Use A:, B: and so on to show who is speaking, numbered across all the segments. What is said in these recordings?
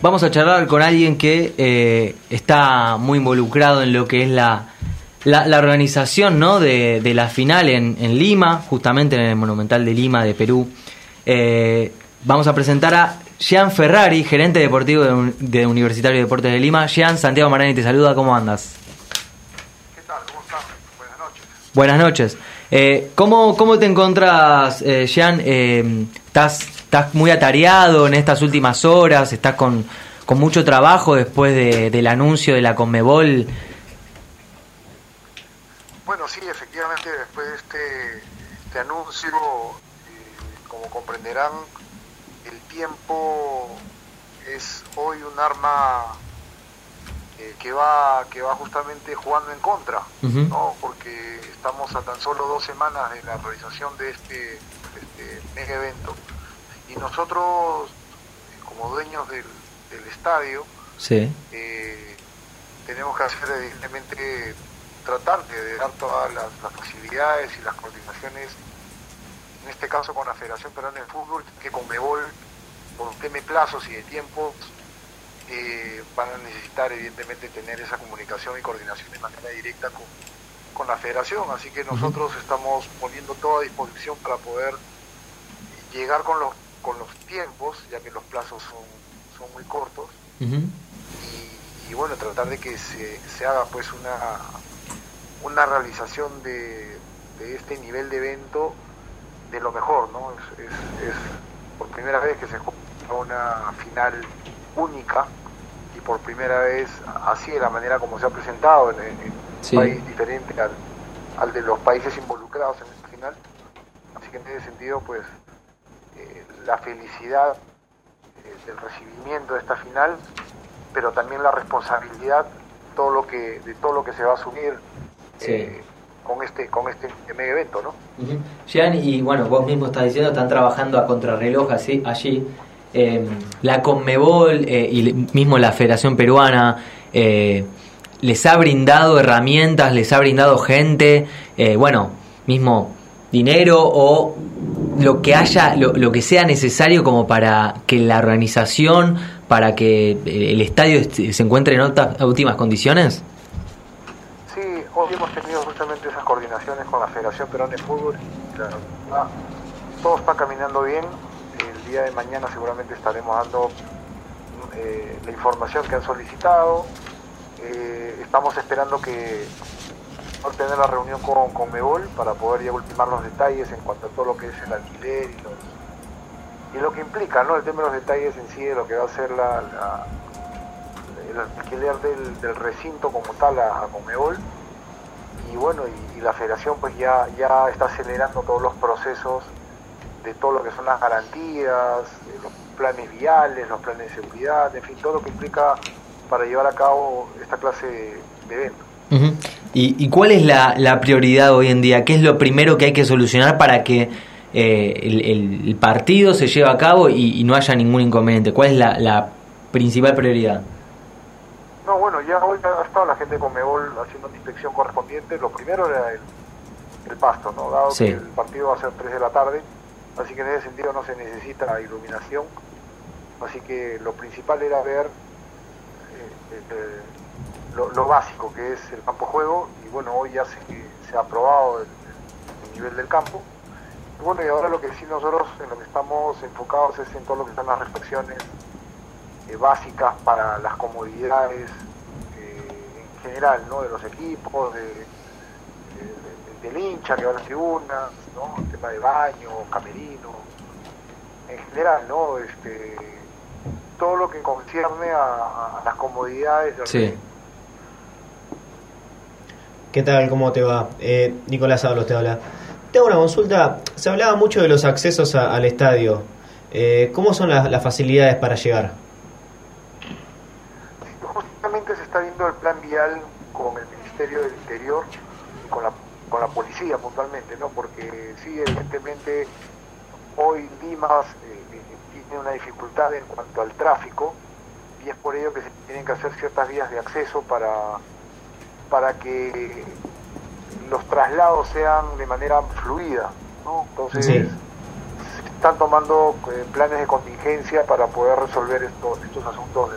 A: Vamos a charlar con alguien que eh, está muy involucrado en lo que es la, la, organización ¿no? de, de, la final en, en, Lima, justamente en el Monumental de Lima de Perú. Eh, vamos a presentar a Jean Ferrari, gerente deportivo de, de Universitario de Deportes de Lima. Jean, Santiago Marani te saluda, ¿cómo andas?
B: ¿Qué tal? ¿Cómo estás? Buenas noches.
A: Buenas noches. Eh, ¿cómo, ¿Cómo te encontrás, eh, Jean? ¿Estás estás muy atareado en estas últimas horas? ¿Estás con, con mucho trabajo después de, del anuncio de la Conmebol?
B: Bueno, sí, efectivamente, después de este, este anuncio, como comprenderán, el tiempo es hoy un arma eh, que va que va justamente jugando en contra, ¿no? porque estamos a tan solo dos semanas de la realización de este, de este mega evento y nosotros como dueños del, del estadio
A: sí.
B: eh, tenemos que hacer evidentemente tratar de dar todas las, las, facilidades y las coordinaciones en este caso con la Federación Peruana de Fútbol que con Mebol por tema de plazos y de tiempos eh, van a necesitar evidentemente tener esa comunicación y coordinación de manera directa con, con la federación, así que nosotros uh -huh. estamos poniendo toda disposición para poder llegar con los, con los tiempos, ya que los plazos son, son muy cortos, uh -huh. y, y, bueno, tratar de que se, se haga pues una, una realización de, de, este nivel de evento de lo mejor, ¿no? Es, es, es por primera vez que se juega una final única y por primera vez así de la manera como se ha presentado en, en sí. un país diferente al, al, de los países involucrados en esta final. Así que en ese sentido, pues la felicidad eh, del recibimiento de esta final, pero también la responsabilidad todo lo que, de todo lo que se va a asumir sí. eh, con este con este mega evento, ¿no?
A: Uh -huh. Jean, y bueno, vos mismo estás diciendo, están trabajando a contrarreloj así, allí. Eh, la Conmebol eh, y mismo la Federación Peruana eh, les ha brindado herramientas, les ha brindado gente, bueno, mismo dinero o lo que haya, lo, lo, que sea necesario como para que la organización, para que el estadio se encuentre en óptimas condiciones.
B: Sí, hoy hemos tenido justamente esas coordinaciones con la Federación Peruana de Fútbol. Ah, todo está caminando bien el día de mañana seguramente estaremos dando eh, la información que han solicitado. Eh, estamos esperando que tener la reunión con, con Mebol para poder ya ultimar los detalles en cuanto a todo lo que es el alquiler y, y lo que implica, ¿no? El tema de los detalles en sí de lo que va a ser la, el alquiler del, recinto como tal a, a Conmebol y bueno y, la federación pues ya, ya está acelerando todos los procesos de todo lo que son las garantías, los planes viales, los planes de seguridad, en fin, todo lo que implica para llevar a cabo esta clase de, de eventos.
A: ¿Y, ¿Y, cuál es la, la, prioridad hoy en día? ¿Qué es lo primero que hay que solucionar para que eh, el, el, partido se lleve a cabo y, y, no haya ningún inconveniente? ¿Cuál es la, la, principal prioridad?
B: No, bueno, ya hoy ha estado la gente con Mebol haciendo la inspección correspondiente. Lo primero era el, el pasto, ¿no? Dado sí. que el partido va a ser 3 de la tarde, así que en ese sentido no se necesita iluminación, así que lo principal era ver eh, eh, lo, lo, básico que es el campo juego y bueno, hoy ya se, se ha aprobado el, el, nivel del campo y bueno, y ahora lo que sí nosotros en lo que estamos enfocados es en todo lo que son las reflexiones eh, básicas para las comodidades eh, en general, ¿no? De los equipos, de, de, del hincha que va a las tribunas, ¿no? El tema de baño, camerino, en general, ¿no? Este, todo lo que concierne a, a las comodidades del
A: sí.
C: ¿Qué tal? ¿Cómo te va? Eh, Nicolás Ábalos te habla. Tengo una consulta. Se hablaba mucho de los accesos a, al estadio. Eh, ¿Cómo son las, facilidades para llegar?
B: Justamente se está viendo el plan vial con el Ministerio del Interior y con la, con la policía puntualmente, ¿no? Porque sí, evidentemente hoy Dimas eh, tiene una dificultad en cuanto al tráfico y es por ello que se tienen que hacer ciertas vías de acceso para para que los traslados sean de manera fluida, ¿no? Entonces, sí. están tomando eh, planes de contingencia para poder resolver estos, estos asuntos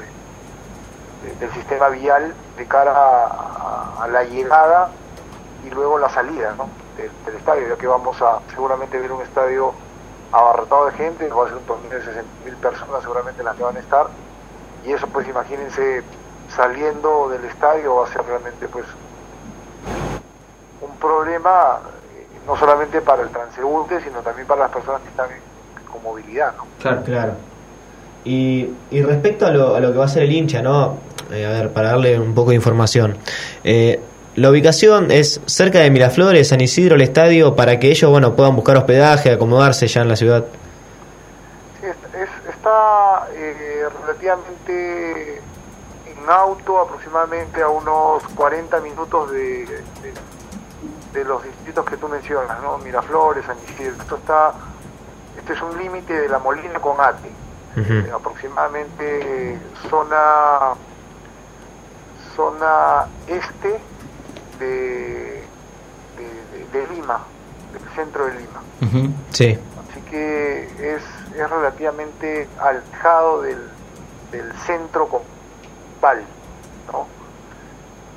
B: del sistema vial de cara a, la llegada y luego la salida del, estadio, ya que vamos a seguramente ver un estadio abarrotado de gente, va a ser un torneo de 60 mil personas seguramente las que van a estar, y eso pues imagínense saliendo del estadio va a ser realmente pues un problema eh, no solamente para el transeúnte, sino también para las personas que están con movilidad.
C: Claro, claro. Y, y respecto a lo, a lo que va a ser el hincha, ¿no? Eh, a ver, para darle un poco de información. Eh, la ubicación es cerca de Miraflores, San Isidro, el estadio, para que ellos bueno puedan buscar hospedaje, acomodarse ya en la ciudad.
B: Sí, está eh, relativamente en auto, aproximadamente a unos 40 minutos de, de, los distritos que tú mencionas, ¿no? Miraflores, San Isidro. Esto está, este es un límite de la Molina con Ate. aproximadamente zona zona este de, de, Lima, del centro de Lima.
C: Sí.
B: Así que es, es relativamente alejado del, del centro ¿no?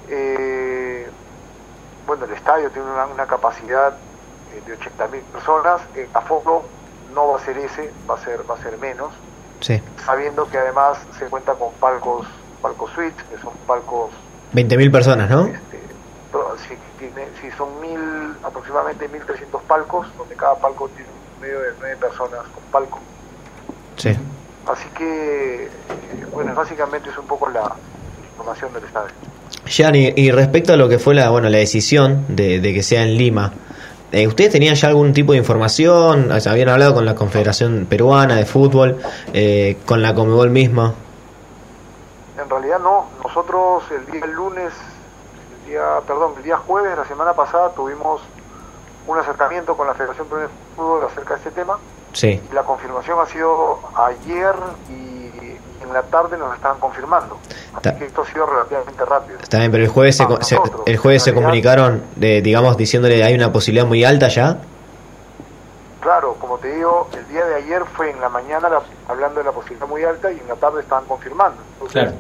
B: Eh, bueno, el estadio tiene una, capacidad eh, de 80.000 personas, el aforo no va a ser ese, va a ser, va a ser menos,
C: sí.
B: sabiendo que además se cuenta con palcos palcos suites, que son palcos...
C: 20.000 personas, ¿no?
B: Este, si, son mil, aproximadamente 1.300 palcos, donde cada palco tiene un medio de 9 personas con palco.
C: Sí.
B: Así que, eh, bueno, básicamente es un poco la información del estadio.
C: Jean, y, respecto a lo que fue la, bueno, la decisión de, que sea en Lima, eh, ¿Ustedes tenían ya algún tipo de información? ¿Habían hablado con la Confederación Peruana de Fútbol, eh, con la Comebol misma?
B: En realidad no, nosotros el día lunes, el día, perdón, el día jueves de la semana pasada tuvimos un acercamiento con la Federación Peruana de Fútbol acerca de este tema.
C: Sí.
B: La confirmación ha sido ayer y en la tarde nos estaban confirmando. Así que esto ha sido relativamente rápido.
C: Está bien, pero el jueves se, el jueves se comunicaron, de, digamos, diciéndole hay una posibilidad muy alta ya.
B: Claro, como te digo, el día de ayer fue en la mañana hablando de la posibilidad muy alta y en la tarde estaban confirmando.
C: claro,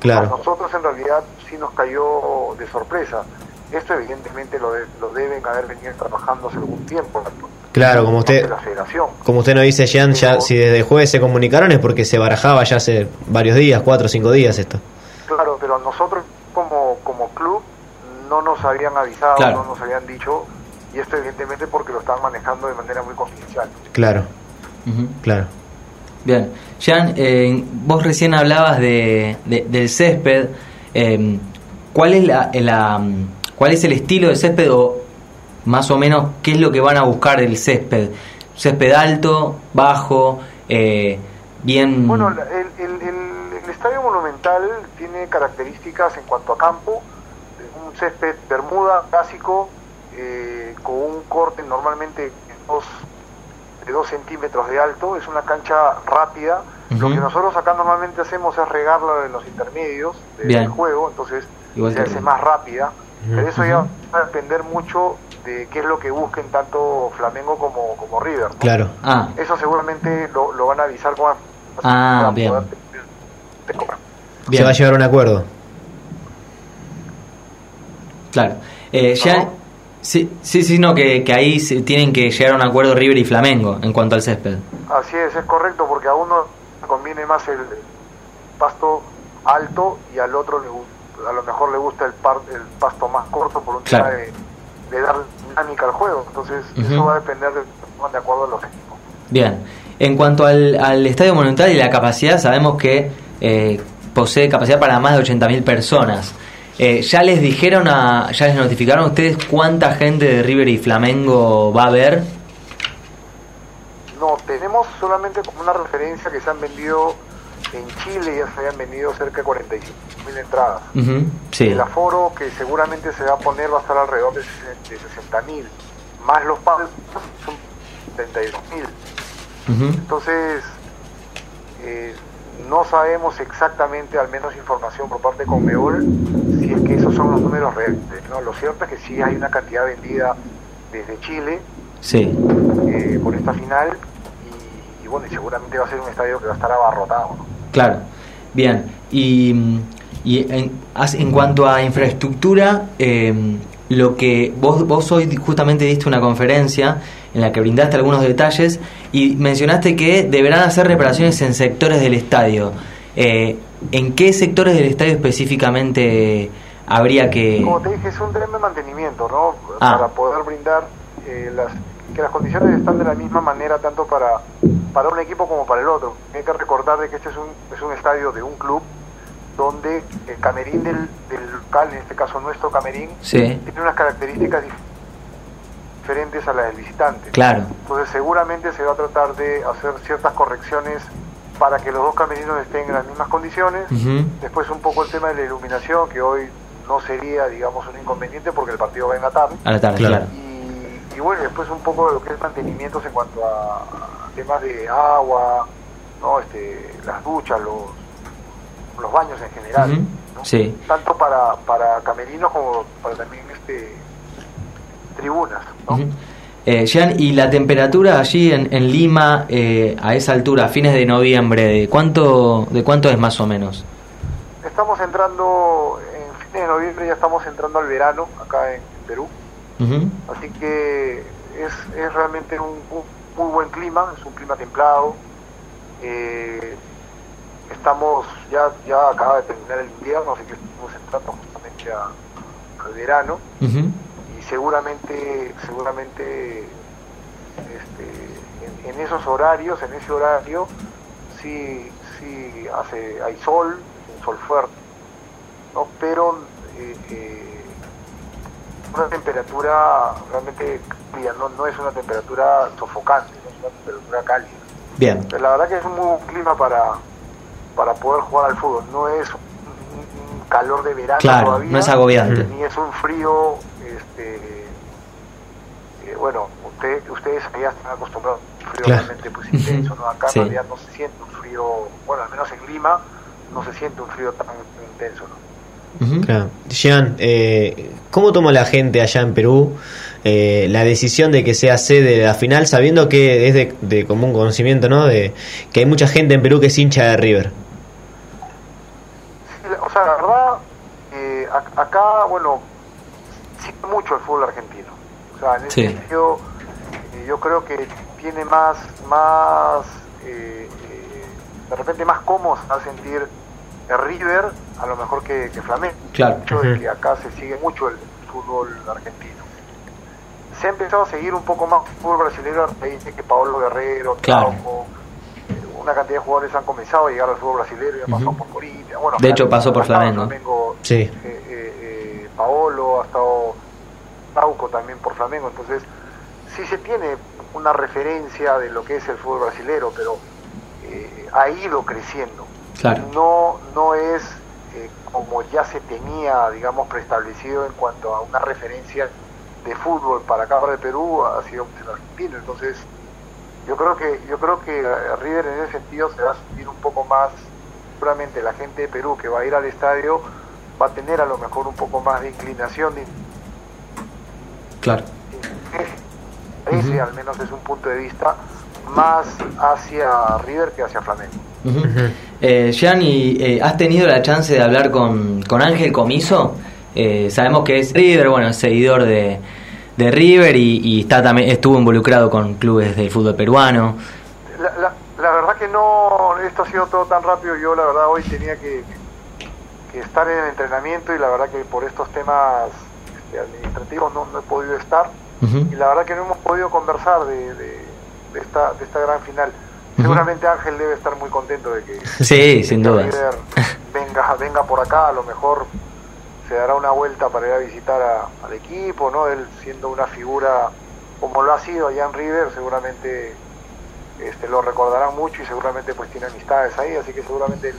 C: claro.
B: A nosotros en realidad sí nos cayó de sorpresa. Esto evidentemente lo, lo deben haber venido trabajando hace algún tiempo.
C: Claro, como usted, como usted nos dice, Jean, ya, si desde el jueves se comunicaron es porque se barajaba ya hace varios días, cuatro o cinco días esto.
B: Claro, pero nosotros como, como club no nos habían avisado, no nos habían dicho y esto evidentemente porque lo están manejando de manera muy confidencial.
C: Claro, claro.
A: Bien, Jean, eh, vos recién hablabas de, del césped. Eh, ¿Cuál es la, la, cuál es el estilo de césped o más o menos qué es lo que van a buscar el césped? Césped alto, bajo, eh, bien.
B: Bueno, el, el, el, estadio monumental tiene características en cuanto a campo, un césped bermuda básico eh, con un corte normalmente de dos, de dos centímetros de alto, es una cancha rápida. Lo que nosotros acá normalmente hacemos es regarla en los intermedios del juego, entonces se hace más rápida. Pero eso ya va a depender mucho de qué es lo que busquen tanto Flamengo como, como River.
C: Claro.
A: Ah.
B: Eso seguramente lo, lo, van a avisar con
A: Ah, bien.
C: Se va a llegar a un acuerdo.
A: Claro. Eh, ya, Sí, sí, sí, no, que, que ahí se tienen que llegar a un acuerdo River y Flamengo en cuanto al césped.
B: Así es, es correcto, porque a uno conviene más el pasto alto y al otro le, a lo mejor le gusta el, el pasto más corto por un tema de, dar dinámica al juego. Entonces, eso va a depender de, de acuerdo a los equipos.
A: Bien, en cuanto al, al Estadio Monumental y la capacidad, sabemos que eh, posee capacidad para más de 80.000 personas. Eh, ¿Ya les dijeron, a, ya les notificaron a ustedes cuánta gente de River y Flamengo va a haber?
B: No, tenemos solamente como una referencia que se han vendido en Chile, ya se habían vendido cerca de 45 mil entradas. El aforo que seguramente se va a poner va a estar alrededor de, de 60 mil, más los palcos son 32 mil. Entonces, eh, no sabemos exactamente, al menos información por parte de Conmebol, si es que esos son los números reales. ¿no? Lo cierto es que sí hay una cantidad vendida desde Chile
A: sí.
B: eh, por esta final bueno, y seguramente va a ser un estadio que va a estar abarrotado.
A: Claro, bien. Y, y en, en, cuanto a infraestructura, eh, lo que vos, vos hoy justamente diste una conferencia en la que brindaste algunos detalles y mencionaste que deberán hacer reparaciones en sectores del estadio. Eh, ¿En qué sectores del estadio específicamente habría que...?
B: Como te dije, es un tren de mantenimiento, ¿no? Ah. Para poder brindar eh, las, que las condiciones están de la misma manera tanto para, para un equipo como para el otro. Hay que recordar de que este es un, es un estadio de un club donde el camerín del, del local, en este caso nuestro camerín, tiene unas características diferentes a las del visitante.
A: Claro.
B: Entonces seguramente se va a tratar de hacer ciertas correcciones para que los dos camerinos estén en las mismas condiciones. Después un poco el tema de la iluminación, que hoy no sería, digamos, un inconveniente porque el partido va en la tarde.
A: A la tarde, claro.
B: Y, bueno, después un poco de lo que es mantenimientos en cuanto a, temas de agua, no este, las duchas, los, los baños en general.
A: sí.
B: Tanto para, para camerinos como para también este tribunas. ¿no?
A: Eh, Jean, ¿y la temperatura allí en, en Lima eh, a esa altura, a fines de noviembre, de cuánto, de cuánto es más o menos?
B: Estamos entrando, en fines de noviembre ya estamos entrando al verano acá en, Perú, así que es, es realmente un, muy buen clima, es un clima templado. Eh, estamos, ya, ya acaba de terminar el invierno, así que estamos entrando justamente al verano seguramente, seguramente este, en, esos horarios, en ese horario, sí, sí hace, hay sol, un sol fuerte, ¿no? pero eh, eh, una temperatura realmente no, no es una temperatura sofocante, no es una temperatura cálida.
A: Bien.
B: Pero la verdad que es un muy buen clima para, para poder jugar al fútbol, no es un, calor de verano
A: todavía,
B: no
A: es agobiante.
B: Ni es un frío este, eh, bueno, usted, ustedes ya están acostumbrados a un frío realmente pues, intenso, ¿no? Acá en realidad no se siente un frío, bueno, al menos en Lima, no se siente un frío tan intenso, ¿no?
C: Claro. Jean, eh, ¿cómo toma la gente allá en Perú eh, la decisión de que sea sede de la final, sabiendo que es de, de, común conocimiento, ¿no? De que hay mucha gente en Perú que es hincha de River.
B: O sea, la verdad, eh, acá, bueno, mucho el fútbol argentino. O sea, en ese sentido, eh, yo creo que tiene más, más eh, eh, de repente más cómodo a sentir River a lo mejor que, Flamengo.
A: Claro.
B: El hecho de que acá se sigue mucho el, fútbol argentino. Se ha empezado a seguir un poco más el fútbol brasileño de que Paolo Guerrero,
A: claro.
B: una cantidad de jugadores han comenzado a llegar al fútbol brasileño, ya pasó por Corinthians. Bueno,
A: de hecho, pasó por Flamengo.
B: Flamengo
C: sí.
B: Paolo, ha estado Pauco también por Flamengo, entonces sí se tiene una referencia de lo que es el fútbol brasilero, pero eh, ha ido creciendo.
A: Claro.
B: No, no es eh, como ya se tenía, digamos, preestablecido en cuanto a una referencia de fútbol para acá para el Perú, ha sido el argentino. Entonces, yo creo que yo creo que eh, River en ese sentido se va a sentir un poco más, seguramente la gente de Perú que va a ir al estadio va a tener a lo mejor un poco más de inclinación de
A: Claro.
B: Ese al menos es un punto de vista más hacia River que hacia Flamengo.
A: eh, Gianni, eh, ¿has tenido la chance de hablar con, con Ángel Comiso? Eh, sabemos que es River, bueno, es seguidor de, de River y, está también estuvo involucrado con clubes del fútbol peruano.
B: La, la, verdad que no, esto ha sido todo tan rápido. Yo la verdad hoy tenía que, que estar en el entrenamiento y la verdad que por estos temas administrativos no, he podido estar y la verdad que no hemos podido conversar de, de, esta, de esta gran final. Seguramente Ángel debe estar muy contento de que,
A: sí, sin duda
B: venga, venga por acá, a lo mejor se dará una vuelta para ir a visitar al equipo, ¿no? Él siendo una figura como lo ha sido allá en River, seguramente este, lo recordarán mucho y seguramente pues tiene amistades ahí, así que seguramente él,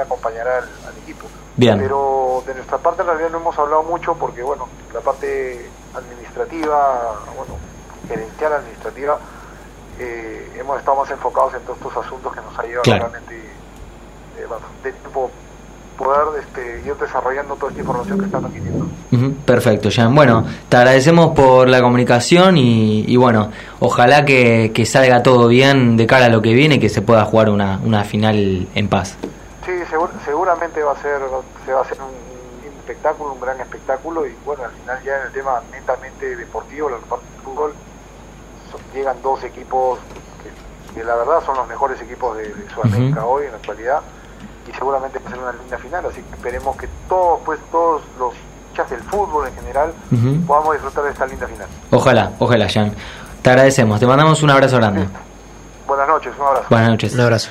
B: acompañará al equipo. Pero de nuestra parte en realidad no hemos hablado mucho porque, bueno, la parte administrativa, bueno, gerencial administrativa, eh, hemos estado más enfocados en todos estos asuntos que nos ha llevado realmente eh, de tiempo poder este, ir desarrollando toda esta información que están adquiriendo.
A: Perfecto, Jan. Bueno, te agradecemos por la comunicación y, y bueno, ojalá que, que, salga todo bien de cara a lo que viene y que se pueda jugar una, una final en paz.
B: Sí, segur, seguramente va a ser, se va a hacer un, un, espectáculo, un gran espectáculo y bueno, al final ya en el tema netamente deportivo, la parte del fútbol, llegan dos equipos que, que, la verdad son los mejores equipos de, de Sudamérica uh -huh. hoy en la actualidad y seguramente va a ser una linda final, así que esperemos que todos, pues todos los hinchas del fútbol en general uh -huh. podamos disfrutar de esta linda final.
A: Ojalá, ojalá, Jan. Te agradecemos, te mandamos un abrazo grande. Sí.
B: Buenas noches, un abrazo.
A: Buenas noches.
C: Un abrazo.